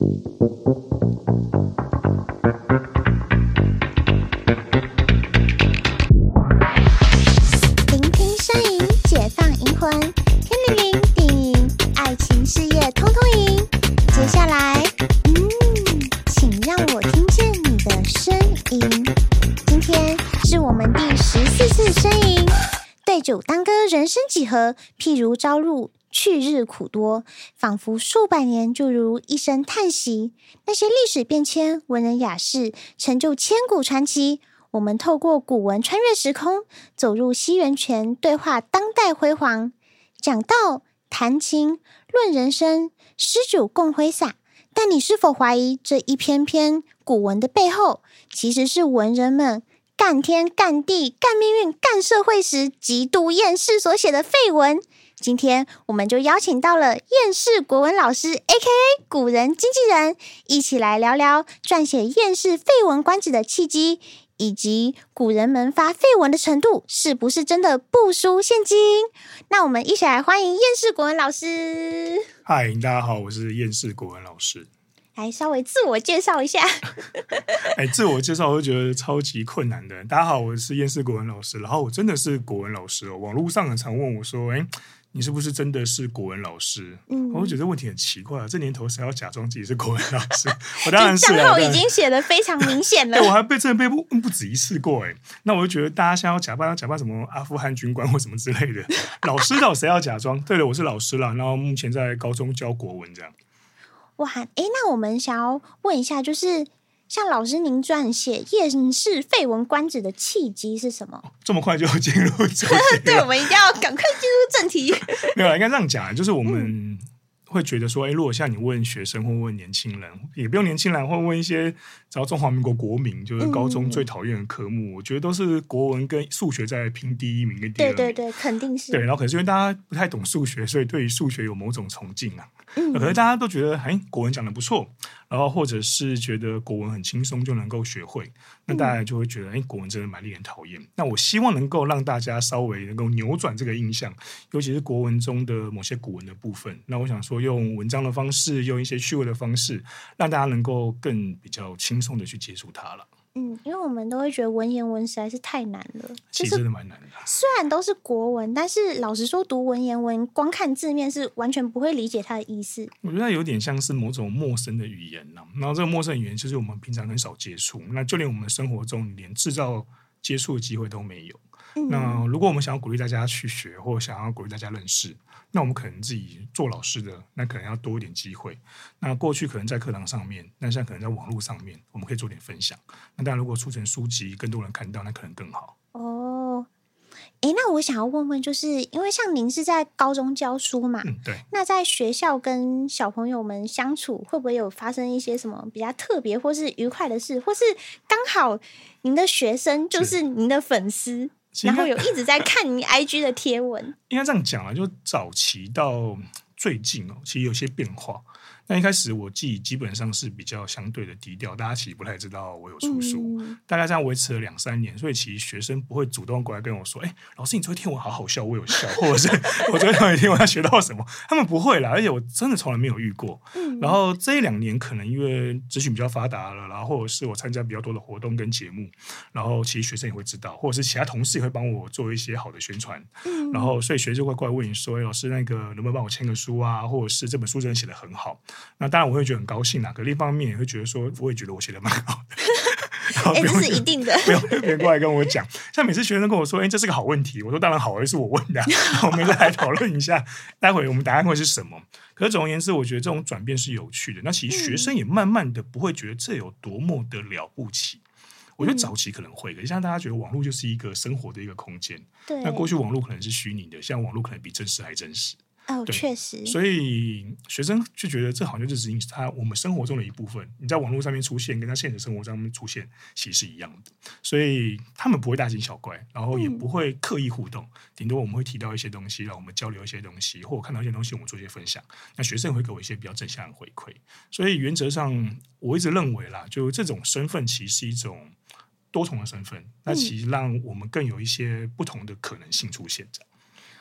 Thank you. 和？譬如朝露。去日苦多，仿佛数百年就如一声叹息。那些历史变迁、文人雅士，成就千古传奇。我们透过古文穿越时空，走入西元前，对话当代辉煌。讲道、谈情、论人生，诗酒共挥洒。但你是否怀疑，这一篇篇古文的背后，其实是文人们干天干地干命运干社会时，极度厌世所写的废文？今天我们就邀请到了厌世国文老师，A.K.A. 古人经纪人，一起来聊聊撰写厌世废文观止的契机，以及古人们发废文的程度是不是真的不输现今？那我们一起来欢迎厌世国文老师。嗨，大家好，我是厌世国文老师。来稍微自我介绍一下。哎，自我介绍我就觉得超级困难的。大家好，我是燕世国文老师，然后我真的是国文老师哦。网络上很常问我说，哎。你是不是真的是国文老师？嗯，我觉得这问题很奇怪啊。这年头谁要假装自己是国文老师？我当然是了。账号已经写的非常明显了。对，我还被真的被问不止一次过哎。那我就觉得大家现在要假扮要假扮什么阿富汗军官或什么之类的。老师到底谁要假装？对了，我是老师啦。然后目前在高中教国文这样。哇，哎，那我们想要问一下，就是。像老师您撰写厌世废文观止的契机是什么？这么快就进入正题？对，我们一定要赶快进入正题。没有，应该这样讲，就是我们会觉得说，哎、嗯，如果像你问学生或问年轻人，也不用年轻人，或问一些只要中华民国国民，就是高中最讨厌的科目，嗯、我觉得都是国文跟数学在拼第一名跟第二名。对对对，肯定是。对，然后可是因为大家不太懂数学，所以对于数学有某种崇敬啊。嗯，可能大家都觉得，哎，国文讲的不错。然后，或者是觉得国文很轻松就能够学会，那大家就会觉得，哎，国文真的蛮令人讨厌。那我希望能够让大家稍微能够扭转这个印象，尤其是国文中的某些古文的部分。那我想说，用文章的方式，用一些趣味的方式，让大家能够更比较轻松的去接触它了。嗯，因为我们都会觉得文言文实在是太难了，其实真的蛮难的。虽然都是国文，但是老实说，读文言文光看字面是完全不会理解它的意思。我觉得它有点像是某种陌生的语言呢。然后这个陌生语言就是我们平常很少接触，那就连我们生活中连制造接触的机会都没有。嗯。那如果我们想要鼓励大家去学，或想要鼓励大家认识。那我们可能自己做老师的，那可能要多一点机会。那过去可能在课堂上面，那现在可能在网络上面，我们可以做点分享。那当然，如果出成书籍，更多人看到，那可能更好。哦，诶，那我想要问问，就是因为像您是在高中教书嘛？嗯，对。那在学校跟小朋友们相处，会不会有发生一些什么比较特别或是愉快的事？或是刚好您的学生就是您的粉丝？然后有一直在看你 IG 的贴文，应该这样讲啊，就早期到最近哦，其实有些变化。那一开始我自己基本上是比较相对的低调，大家其实不太知道我有出书。嗯、大概这样维持了两三年，所以其实学生不会主动过来跟我说：“哎，老师，你昨天听我好好笑，我有笑。”或者是我昨天有一天我要学到什么，他们不会啦。而且我真的从来没有遇过。嗯、然后这一两年可能因为资讯比较发达了，然后或者是我参加比较多的活动跟节目，然后其实学生也会知道，或者是其他同事也会帮我做一些好的宣传。嗯、然后所以学生就会过来问你说：“哎，老师，那个能不能帮我签个书啊？或者是这本书真的写得很好。”那当然我会觉得很高兴啦，可另一方面也会觉得说，我也觉得我写的蛮好的。这是一定的，不用别人过来跟我讲。像每次学生跟我说：“哎、欸，这是个好问题。”我说：“当然好，而是我问的。”我们再来讨论一下，待会我们答案会是什么？可是总而言之，我觉得这种转变是有趣的。那其实学生也慢慢的不会觉得这有多么的了不起。我觉得早期可能会的，像大家觉得网络就是一个生活的一个空间。对，那过去网络可能是虚拟的，现在网络可能比真实还真实。哦，确实，所以学生就觉得这好像就是他我们生活中的一部分。你在网络上面出现，跟他现实生活上面出现其实是一样的，所以他们不会大惊小怪，然后也不会刻意互动，嗯、顶多我们会提到一些东西，让我们交流一些东西，或者看到一些东西，我们做一些分享。那学生会给我一些比较正向的回馈。所以原则上，我一直认为啦，就这种身份其实是一种多重的身份，那其实让我们更有一些不同的可能性出现着。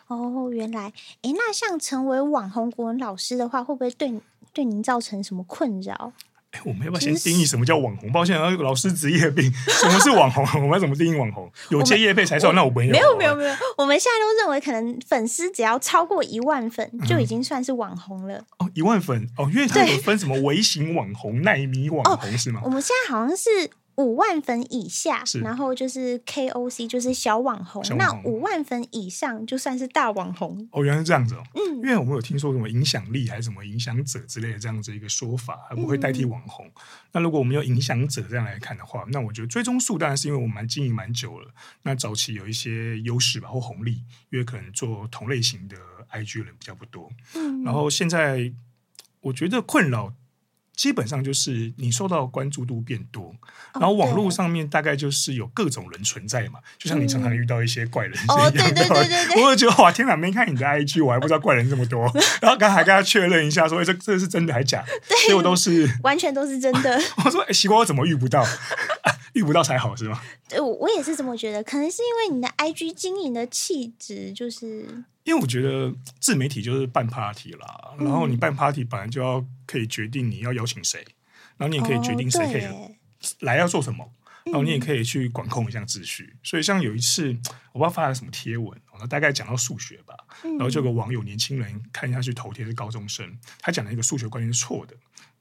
哦，原来，哎，那像成为网红国文老师的话，会不会对对您造成什么困扰？哎，我们要不要先定义什么叫网红？抱歉，老师职业病，什么是网红？我们要怎么定义网红？有接业配才算。那我没有，没有，没有，没有。我们现在都认为，可能粉丝只要超过一万粉，就已经算是网红了。哦，一万粉哦，因为它有分什么微型网红、奈米网红是吗？我们现在好像是。五万粉以下，然后就是 KOC，就是小网红。网红那五万粉以上就算是大网红。哦，原来是这样子哦。嗯，因为我们有听说什么影响力还是什么影响者之类的这样子一个说法，还不会代替网红。嗯、那如果我们用影响者这样来看的话，那我觉得追踪数当然是因为我们蛮经营蛮久了，那早期有一些优势吧或红利，因为可能做同类型的 IG 人比较不多。嗯，然后现在我觉得困扰。基本上就是你受到关注度变多，然后网络上面大概就是有各种人存在嘛，就像你常常遇到一些怪人一样。对对对对，我就觉得哇，天哪，没看你的 IG，我还不知道怪人这么多。然后刚才还跟他确认一下，说这这是真的还假的？结果都是完全都是真的。我说，哎，奇怪，我怎么遇不到？遇不到才好是吗？对，我也是这么觉得。可能是因为你的 IG 经营的气质就是。因为我觉得自媒体就是办 party 啦，嗯、然后你办 party 本来就要可以决定你要邀请谁，然后你也可以决定谁可以来要做什么，哦、然后你也可以去管控一下秩序。嗯、所以像有一次，我不知道发了什么贴文，我大概讲到数学吧，嗯、然后就有个网友年轻人看下去头贴是高中生，他讲的一个数学观念是错的，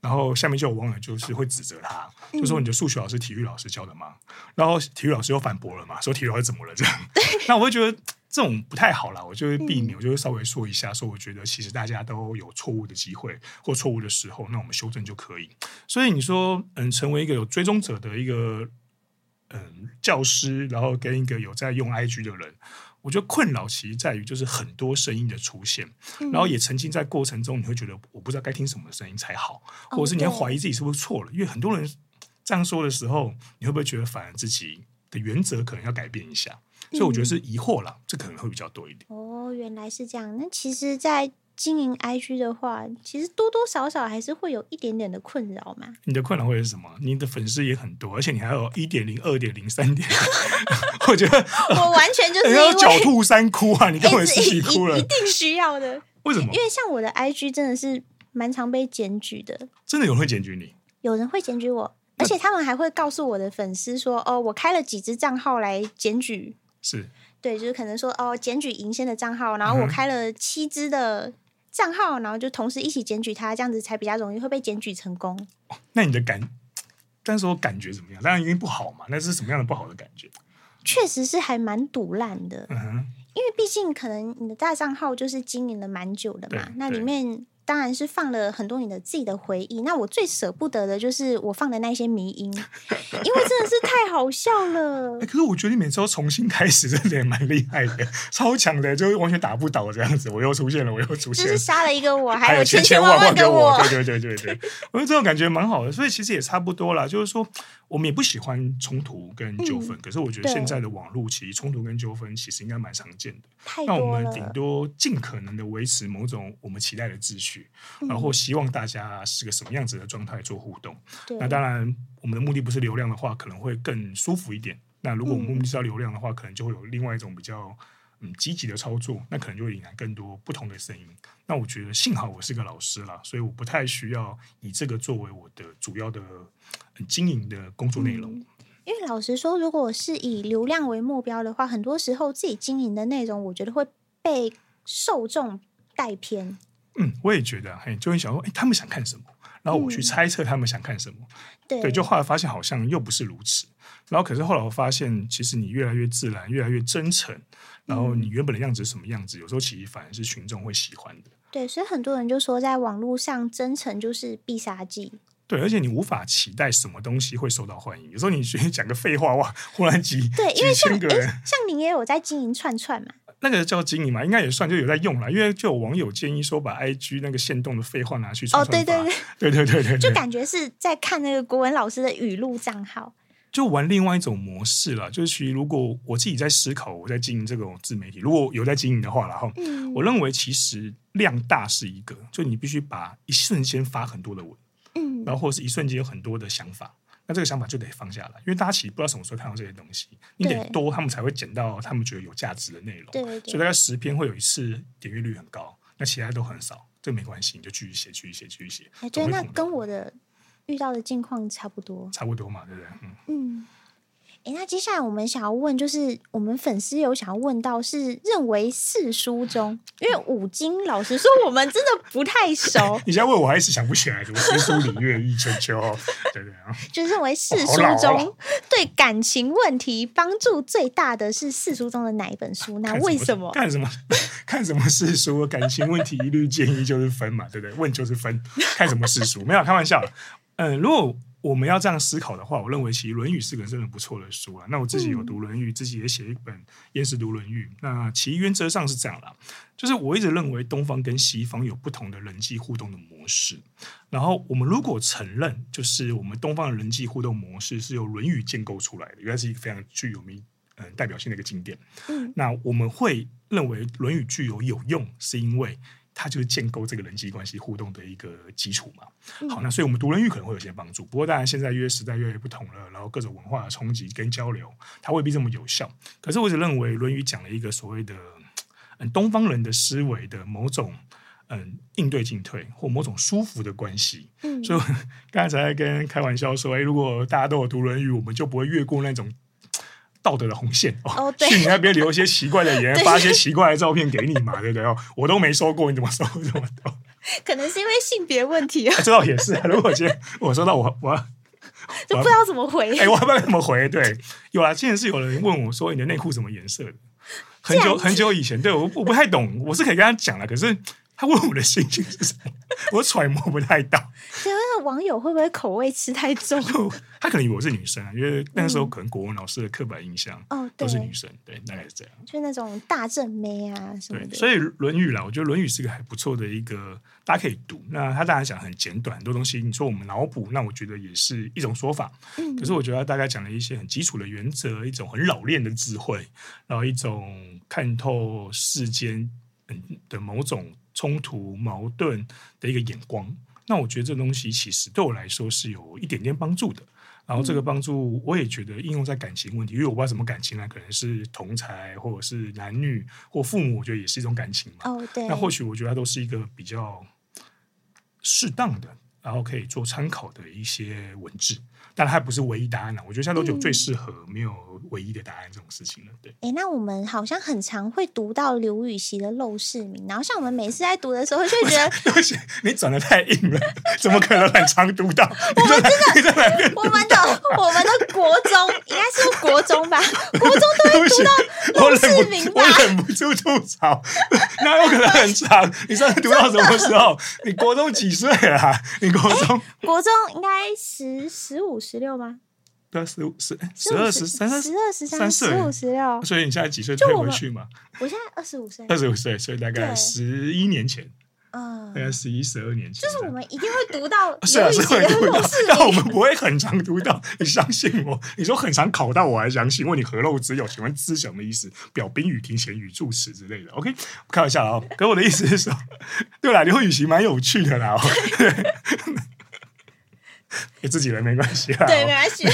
然后下面就有网友就是会指责他，嗯、就说你的数学老师体育老师教的吗？然后体育老师又反驳了嘛，说体育老师怎么了这样？那我会觉得。这种不太好啦，我就会避免，我就会稍微说一下，说我觉得其实大家都有错误的机会或错误的时候，那我们修正就可以。所以你说，嗯，成为一个有追踪者的一个嗯教师，然后跟一个有在用 IG 的人，我觉得困扰其实在于就是很多声音的出现，然后也曾经在过程中你会觉得我不知道该听什么声音才好，或者是你会怀疑自己是不是错了，因为很多人这样说的时候，你会不会觉得反而自己的原则可能要改变一下？所以我觉得是疑惑啦，嗯、这可能会比较多一点。哦，原来是这样。那其实，在经营 IG 的话，其实多多少少还是会有一点点的困扰嘛。你的困扰会是什么？你的粉丝也很多，而且你还有一点零、二点零、三点。我觉得我完全就是 要狡兔三窟啊！你根本是一哭了，一定需要的。为什么？因为像我的 IG 真的是蛮常被检举的。真的有人会检举你？有人会检举我，而且他们还会告诉我的粉丝说：“哦，我开了几支账号来检举。”是对，就是可能说哦，检举银仙的账号，然后我开了七支的账号，嗯、然后就同时一起检举他，这样子才比较容易会被检举成功。哦、那你的感，但是我感觉怎么样？当然一定不好嘛。那是什么样的不好的感觉？确实是还蛮堵烂的，因为毕竟可能你的大账号就是经营了蛮久的嘛，那里面。当然是放了很多你的自己的回忆。那我最舍不得的就是我放的那些迷音，因为真的是太好笑了。欸，可是我觉得你每次都重新开始，真的也蛮厉害的，超强的，就完全打不倒这样子。我又出现了，我又出现了，就是杀了一个我，还有千千万万个我。对对对对对，我觉得这种感觉蛮好的。所以其实也差不多啦，就是说我们也不喜欢冲突跟纠纷，嗯、可是我觉得现在的网络其实冲突跟纠纷其实应该蛮常见的。那我们顶多尽可能的维持某种我们期待的秩序。然后希望大家是个什么样子的状态做互动。那当然，我们的目的不是流量的话，可能会更舒服一点。那如果我们目的是要流量的话，可能就会有另外一种比较嗯积极的操作，那可能就会引来更多不同的声音。那我觉得幸好我是个老师啦，所以我不太需要以这个作为我的主要的经营的工作内容。嗯，因为老实说，如果是以流量为目标的话，很多时候自己经营的内容，我觉得会被受众带偏。嗯，我也觉得，嘿，就会想说，哎，他们想看什么？然后我去猜测他们想看什么。嗯、对，对，就后来发现好像又不是如此。然后可是后来我发现，其实你越来越自然，越来越真诚，然后你原本的样子是什么样子，有时候其实反而是群众会喜欢的。对，所以很多人就说，在网络上真诚就是必杀技。对，而且你无法期待什么东西会受到欢迎。有时候你觉得讲个废话，哇，忽然几对，因为像像您也有在经营串串嘛。那个叫经营嘛，应该也算就有在用了，因为就有网友建议说，把 IG 那个限动的废话拿去传。哦，对对对，对对对对，就感觉是在看那个国文老师的语录账号，就玩另外一种模式了。就是其实如果我自己在思考，我在经营这种自媒体，如果有在经营的话，然后、嗯、我认为其实量大是一个，就你必须把一瞬间发很多的文，嗯，然后或是一瞬间有很多的想法。那这个想法就得放下来，因为大家其实不知道什么时候看到这些东西，你得多，他们才会捡到他们觉得有价值的内容。对对对，所以大概十篇会有一次点阅率很高，那其他都很少，这个没关系，你就继续写，继续写，继续写。哎，对，那跟我的遇到的境况差不多，差不多嘛，对不对？嗯。嗯哎，那接下来我们想要问，就是我们粉丝有想要问到，是认为四书中，因为五经，老实说，我们真的不太熟。你现在问我，还是想不起来什么诗书礼乐易春秋，对对啊。就认为四书中对感情问题帮助最大的是四书中的哪一本书？那为什么？看什么？看什么四书？感情问题一律建议就是分嘛，对不对？问就是分，看什么四书？没有开玩笑。嗯，如果。我们要这样思考的话，我认为其实《论语》是个真的不错的书啊。那我自己有读《论语》，自己也写一本《厌世读论语》。那其原则上是这样啦，就是我一直认为东方跟西方有不同的人际互动的模式。然后我们如果承认，就是我们东方的人际互动模式是由《论语》建构出来的，原来是一个非常具有名嗯代表性的一个经典。嗯，那我们会认为《论语》具有有用，是因为。它就是建构这个人际关系互动的一个基础嘛。好，那所以我们读《论语》可能会有些帮助。不过当然，现在因为时代越来越不同了，然后各种文化的冲击跟交流，它未必这么有效。可是我一直认为，《论语》讲了一个所谓的嗯东方人的思维的某种嗯应对进退或某种舒服的关系。嗯，所以刚才跟开玩笑说，哎，如果大家都有读《论语》，我们就不会越过那种。道德的红线哦，去你那边留一些奇怪的言，发一些奇怪的照片给你嘛，对不对？哦，我都没收过，你怎么收这么多？可能是因为性别问题啊。这倒也是，如果今天我收到我我就不知道怎么回。哎，我还不知道怎么回。对，有啊，之前是有人问我说：“你的内裤什么颜色的？”很久很久以前，对我我不太懂，我是可以跟他讲了，可是。他问我的心情是什么，我揣摩不太到。请问那个网友会不会口味吃太重？他可能以为我是女生啊，因为那个时候可能国文老师的刻板印象哦，都是女生，嗯、对，大概是这样。就那种大正妹啊什么的。对，所以《论语》啦，我觉得《论语》是个还不错的一个，大家可以读。那他当然讲很简短，很多东西你说我们脑补，那我觉得也是一种说法。嗯。可是我觉得他大概讲了一些很基础的原则，一种很老练的智慧，然后一种看透世间的某种。冲突矛盾的一个眼光，那我觉得这东西其实对我来说是有一点点帮助的。然后这个帮助，我也觉得应用在感情问题，因为我不知道什么感情啊，可能是同才，或者是男女，或父母，我觉得也是一种感情嘛。哦，对。那或许我觉得它都是一个比较适当的，然后可以做参考的一些文字。但它不是唯一答案了，我觉得现在都有最适合，没有唯一的答案这种事情了。对，哎，那我们好像很常会读到刘禹锡的《陋室铭》，然后像我们每次在读的时候，就会觉得 对不起，你转的太硬了，怎么可能很常读到？我们真的，我们的我们的国中应该是国中吧，国中都会读到《陋室铭》吧？我忍不住吐槽，那有可能很长？你上次读到什么时候？你国中几岁啊？你国中 国中应该十十五。十六吗？对，十五、十、十二、十三、十二、十三、十五、十六。所以你现在几岁退回去嘛？我现在二十五岁，二十五岁，所以大概十一年前。大概十一、十二年前，就是我们一定会读到，是啊，是会读到，但我们不会很常读到。你相信我，你说很常考到，我还相信。问你何陋之有？请问知祥的意思，表宾语、庭前语、助词之类的。OK，开玩笑啊。可我的意思是说，对啦，刘禹锡蛮有趣的啦。对。给自己人没关系啊，对，没关系。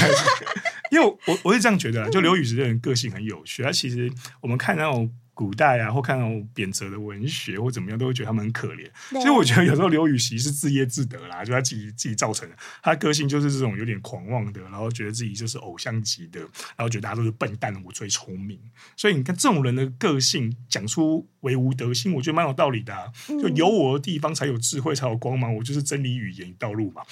因为我我是这样觉得，就刘禹锡这人个性很有趣。他其实我们看那种。古代啊，或看那种贬谪的文学或怎么样，都会觉得他们很可怜。所以我觉得有时候刘禹锡是自业自得啦，就他自己自己造成的。他的个性就是这种有点狂妄的，然后觉得自己就是偶像级的，然后觉得大家都是笨蛋，我最聪明。所以你看这种人的个性，讲出唯吾德性，我觉得蛮有道理的啊。就有我的地方才有智慧，才有光芒。我就是真理语言道路嘛。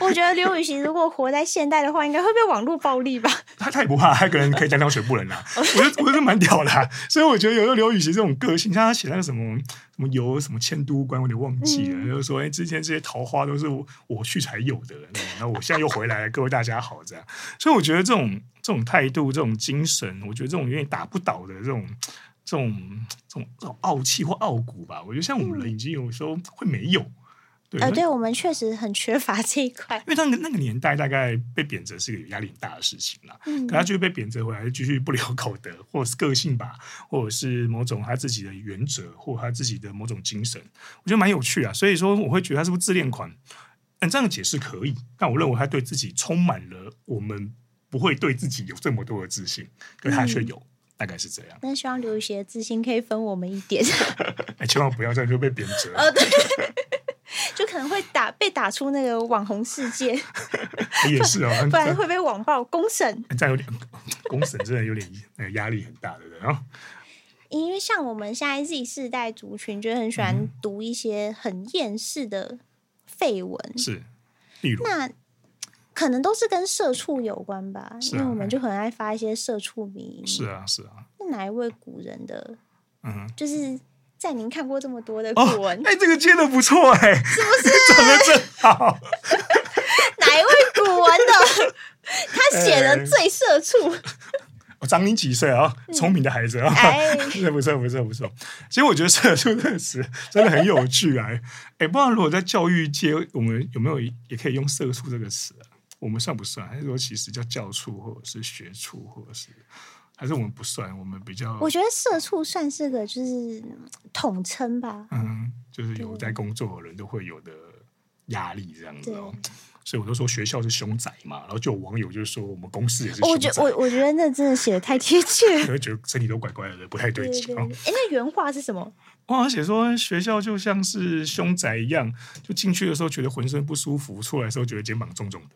我觉得刘禹锡如果活在现代的话，应该会被网络暴力吧？他他也不怕，他可能可以单挑全部人啦。我觉得我觉得蛮屌的啊。所以我觉得。有时候刘禹锡这种个性，像他写那个什么什么游什么迁都关，我有点忘记了。就是说，哎，之前这些桃花都是我，我去才有的，那我现在又回来了，各位大家好，这样。所以我觉得这种这种态度、这种精神，我觉得这种有点打不倒的这种这种这种这种傲气或傲骨吧。我觉得像我们人已经有时候会没有。对呃，对我们确实很缺乏这一块，因为那个那个年代大概被贬谪是一个压力很大的事情啦。嗯，可他就被贬谪回来，继续不留 口德，或者是个性吧，或者是某种他自己的原则，或他自己的某种精神，我觉得蛮有趣啊。所以说，我会觉得他是不是自恋狂？嗯，这样的解释可以，但我认为他对自己充满了我们不会对自己有这么多的自信，可他却有。嗯大概是这样。那希望刘雨锡的自信可以分我们一点。哎，千万不要这样就被贬值了。哦，对，就可能会打被打出那个网红世界。也是哦，不然会被网暴公审。这样有点公审，真的有点那个压力很大的人啊。因为像我们现在 Z 世代族群，就很喜欢读一些很厌世的废文。嗯、是，例如那。可能都是跟社畜有关吧，啊、因为我们就很爱发一些社畜迷。是啊，是啊。是哪一位古人的？嗯，就是在您看过这么多的古文，哎、哦欸，这个接的不错，哎，是不是？长得真好。哪一位古文的？他写的最社畜。我、欸、长你几岁啊？聪明的孩子啊，不、哎、错，不错，不错，不错。其实我觉得“社畜”这个词真的很有趣啊。哎、欸，不知道如果在教育界，我们有没有也可以用“社畜”这个词啊？我们算不算？还是说其实叫教畜，或者是学畜，或者是还是我们不算？我们比较……我觉得社畜算是个就是统称吧。嗯，就是有在工作的人都会有的压力这样子哦。所以我都说学校是凶宅嘛，然后就有网友就说我们公司也是凶宅。我觉我我觉得那真的写的太贴切 了，我觉得身体都怪怪的，不太对劲。哎、哦，那原话是什么？我好像写说学校就像是凶宅一样，就进去的时候觉得浑身不舒服，出来的时候觉得肩膀重重的。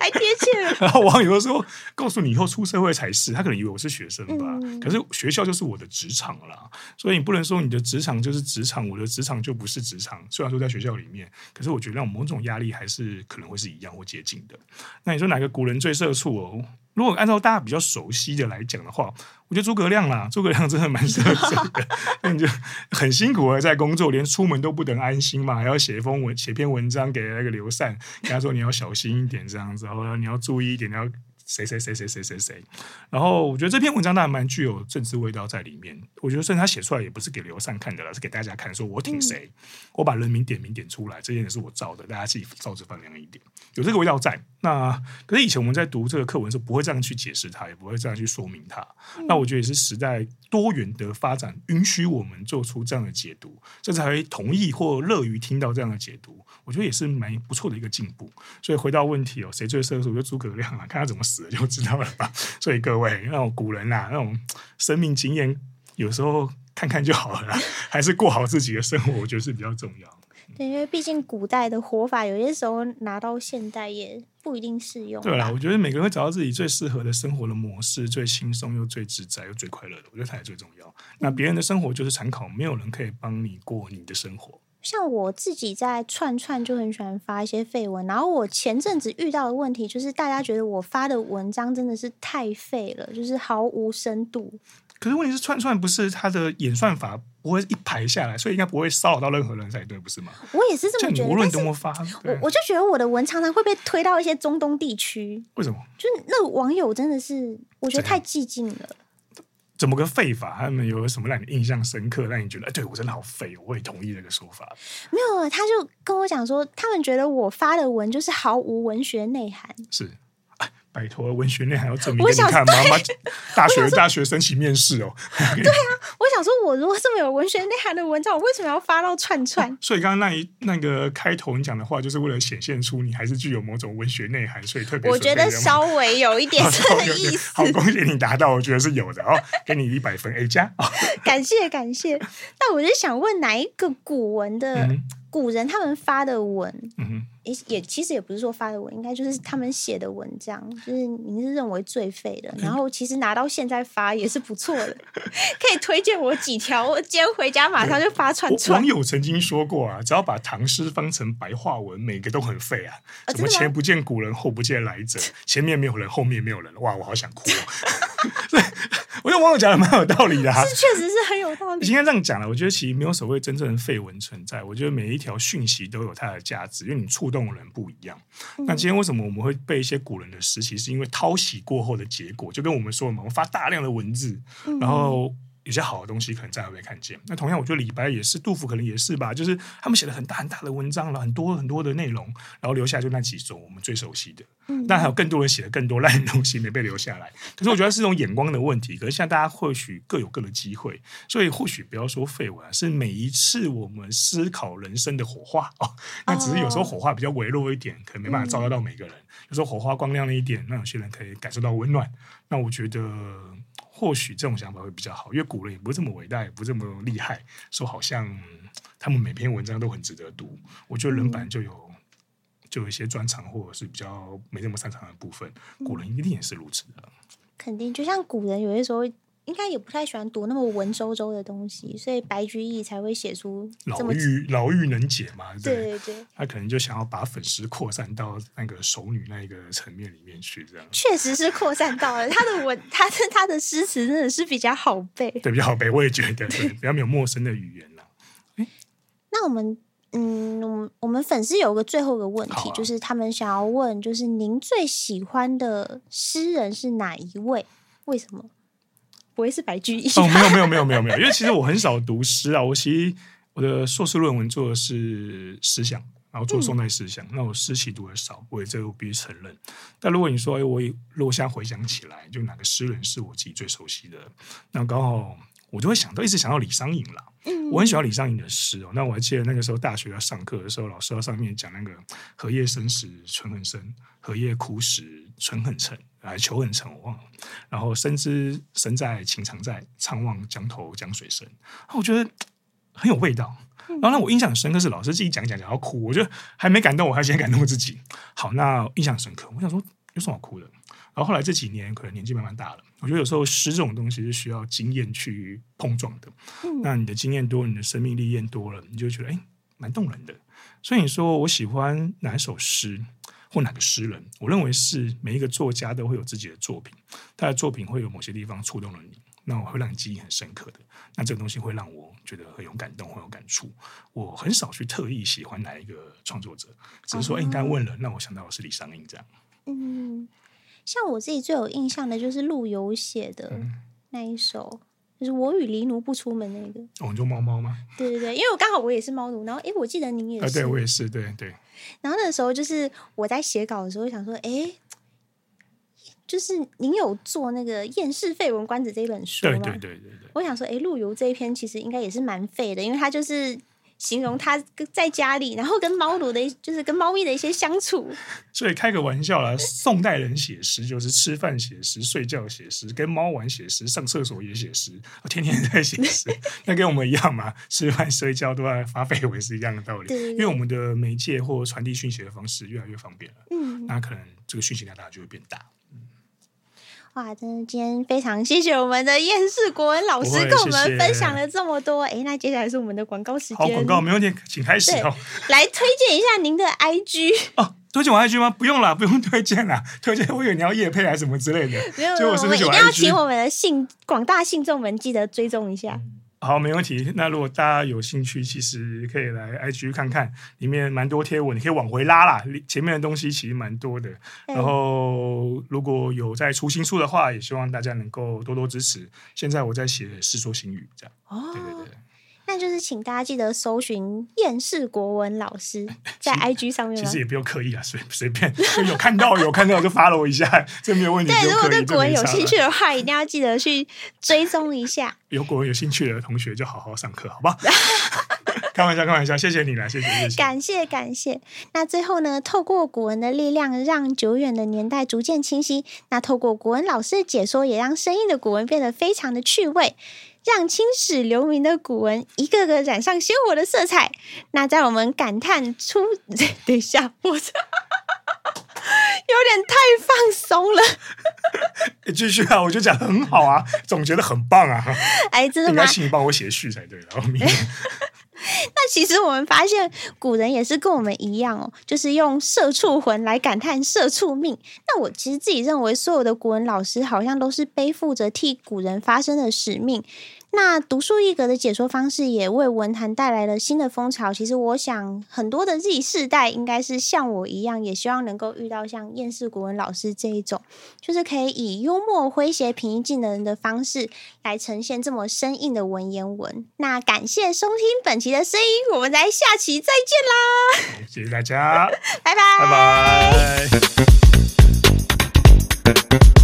太贴切了。然后网友说告诉你以后出社会才是，他可能以为我是学生吧，嗯、可是学校就是我的职场啦，所以你不能说你的职场就是职场，我的职场就不是职场。虽然说在学校里面，可是我觉得某种压力还是可能会是一样或接近的。那你说哪个古人最社畜哦？如果按照大家比较熟悉的来讲的话，我觉得诸葛亮啦，诸葛亮真的蛮社畜的，那你就很辛苦的在工作，连出门都不能安心嘛，还要写一封文，写篇文章给那个刘禅，跟他说你要小心一点这样子，然后你要注意一点，你要。谁谁谁谁谁谁谁，然后我觉得这篇文章当然蛮具有政治味道在里面。我觉得甚至他写出来也不是给刘禅看的了，是给大家看，说我挺谁，我把人名点名点出来，这件也是我造的，大家自己照着放量一点，有这个味道在。那可是以前我们在读这个课文的时候，不会这样去解释它，也不会这样去说明它。那我觉得也是时代多元的发展，允许我们做出这样的解读，甚至还会同意或乐于听到这样的解读。我觉得也是蛮不错的一个进步。所以回到问题哦，谁最社畜？我觉得诸葛亮啊，看他怎么死的就知道了吧。所以各位那种古人啊，那种生命经验，有时候看看就好了啦，还是过好自己的生活，我觉得是比较重要。对，因为毕竟古代的活法，有些时候拿到现代也不一定适用。对啦，我觉得每个人会找到自己最适合的生活的模式，最轻松又最自在又最快乐的，我觉得才是最重要。那别人的生活就是参考，没有人可以帮你过你的生活。像我自己在串串就很喜欢发一些废文，然后我前阵子遇到的问题就是，大家觉得我发的文章真的是太废了，就是毫无深度。可是问题是，串串不是它的演算法不会一排下来，所以应该不会骚扰到任何人才对，不是吗？我也是这么觉得。无论多么发，我我就觉得我的文常常会被推到一些中东地区。为什么？就是那个网友真的是，我觉得太激进了。怎么个废法？他们有什么让你印象深刻？让你觉得，哎，对我真的好废，我也同意这个说法。没有，他就跟我讲说，他们觉得我发的文就是毫无文学内涵。是。拜托，文学内涵要证明给你看吗？大学大学申请面试哦。对啊，我想说，我如果这么有文学内涵的文章，我为什么要发到串串？哦、所以刚刚那一那个开头你讲的话，就是为了显现出你还是具有某种文学内涵，所以特别。我觉得稍微有一点 这个意思。好，恭喜你达到，我觉得是有的哦，给你一百分 A 加。感谢感谢。那我就想问，哪一个古文的古人他们发的文？嗯也也其实也不是说发的文，应该就是他们写的文章，就是您是认为最废的。然后其实拿到现在发也是不错的，可以推荐我几条。我今天回家马上就发串串。网友曾经说过啊，只要把唐诗翻成白话文，每个都很废啊。什么前不见古人，后不见来者，前面没有人，后面没有人。哇，我好想哭哦。我觉得网友讲的蛮有道理的哈，是确实是很有道理。今天这样讲了，我觉得其实没有所谓真正的废文存在。我觉得每一条讯息都有它的价值，因为你触动的人不一样。那今天为什么我们会被一些古人的诗？其实是因为淘洗过后的结果，就跟我们说嘛，我们发大量的文字，然后有些好的东西可能再也没看见。那同样，我觉得李白也是，杜甫可能也是吧。就是他们写了很大很大的文章了，很多很多的内容，然后留下就那几首我们最熟悉的。嗯，但还有更多人写了更多烂东西没被留下来。可是我觉得是一种眼光的问题。可是现在大家或许各有各的机会，所以或许不要说废文，是每一次我们思考人生的火花哦。那只是有时候火花比较微弱一点，可能没办法照耀到每个人。有时候火花光亮了一点，那有些人可以感受到温暖。那我觉得。或许这种想法会比较好，因为古人也不是这么伟大，也不是这么厉害，说好像他们每篇文章都很值得读。我觉得人版就有、嗯、就有一些专长，或者是比较没那么擅长的部分，古人一定也是如此的。肯定，就像古人有些时候。应该也不太喜欢读那么文绉绉的东西，所以白居易才会写出老嫗老嫗能解嘛。对对，对对，他可能就想要把粉丝扩散到那个熟女那个层面里面去，这样确实是扩散到了他的文，他的他的诗词真的是比较好背，对，比较好背，我也觉得对，比较没有陌生的语言了。哎，那我们嗯，我们我们粉丝有个最后一个问题，啊、就是他们想要问，就是您最喜欢的诗人是哪一位？为什么？不会是白居易？哦，没有没有 没有没有没有，因为其实我很少读诗啊。我其实我的硕士论文做的是思想，然后做宋代思想。嗯、那我诗其实读的少，我也这个必须承认。但如果你说，哎，我如果现在回想起来，就哪个诗人是我自己最熟悉的，那刚好我就会想到，一直想到李商隐啦。嗯，我很喜欢李商隐的诗哦。那我还记得那个时候大学要上课的时候，老师要上面讲那个“荷叶生时春很深，荷叶枯时春很沉”。来秋很沉，我忘了。然后深知身在情常在，怅望江头江水深。我觉得很有味道。然后让我印象很深刻是老师自己讲讲讲要哭，我觉得还没感动我，还先感动我自己。好，那印象深刻。我想说有什么好哭的？然后后来这几年可能年纪慢慢大了，我觉得有时候诗这种东西是需要经验去碰撞的。嗯、那你的经验多，你的生命历练多了，你就觉得哎，蛮动人的。所以你说我喜欢哪一首诗？或哪个诗人，我认为是每一个作家都会有自己的作品，他的作品会有某些地方触动了你，那我会让你记忆很深刻的。那这个东西会让我觉得很有感动，很有感触。我很少去特意喜欢哪一个创作者，只是说应该问了，那我想到的是李商隐这样。嗯，像我自己最有印象的就是陆游写的那一首。就是我与狸奴不出门那个，哦，你就猫猫吗？对对对，因为我刚好我也是猫奴，然后哎，我记得您也是，啊、对我也是，对对。然后那时候就是我在写稿的时候想说，哎，就是您有做那个《厌世废文观止》这一本书吗？对对对对对。我想说，哎，陆游这一篇其实应该也是蛮废的，因为他就是。形容他在家里，然后跟猫奴的，就是跟猫咪的一些相处。所以开个玩笑啦，宋代人写诗就是吃饭写诗、睡觉写诗、跟猫玩写诗、上厕所也写诗，我天天在写诗。那跟我们一样嘛，吃饭睡觉都在发绯闻是一样的道理。因为我们的媒介或传递讯息的方式越来越方便了，嗯，那可能这个讯息量大就会变大。哇，真的，今天非常谢谢我们的燕世国文老师跟我们分享了这么多。哎，那接下来是我们的广告时间。好，广告没问题，请开始哦。来推荐一下您的 IG 哦，推荐我 IG 吗？不用了，不用推荐了。推荐我以为你要夜配还是什么之类的。没有，我一定要请我们的信广大信众们记得追踪一下。嗯好，没问题。那如果大家有兴趣，其实可以来 IG 看看，里面蛮多贴文，你可以往回拉啦。前面的东西其实蛮多的。然后如果有在出新书的话，也希望大家能够多多支持。现在我在写《世说新语》这样。哦，对对对。那就是请大家记得搜寻厌世国文老师 在 IG 上面。其实也不用刻意啊，随随便有看到有看到就 follow 我一下，这没有问题。对，如果对国文有兴趣的话，一定要记得去追踪一下。有国文有兴趣的同学就好好上课，好不好？开玩笑，开玩笑，谢谢你了，谢谢，谢谢。感谢感谢。那最后呢，透过古文的力量，让久远的年代逐渐清晰。那透过国文老师的解说，也让生硬的古文变得非常的趣味。让青史留名的古文一个个染上鲜活的色彩。那在我们感叹出，等一下，我有点太放松了。继续啊，我就讲很好啊，总觉得很棒啊。哎，真的吗？应该请你帮我写序才对。然后明天，那其实我们发现，古人也是跟我们一样哦，就是用社畜魂来感叹社畜命。那我其实自己认为，所有的古文老师好像都是背负着替古人发声的使命。那独树一格的解说方式也为文坛带来了新的风潮。其实我想，很多的 Z 世代应该是像我一样，也希望能够遇到像厌世国文老师这一种，就是可以以幽默、诙谐、平易近人的方式来呈现这么生硬的文言文。那感谢收听本期的声音，我们在下期再见啦！谢谢大家，拜拜，拜拜。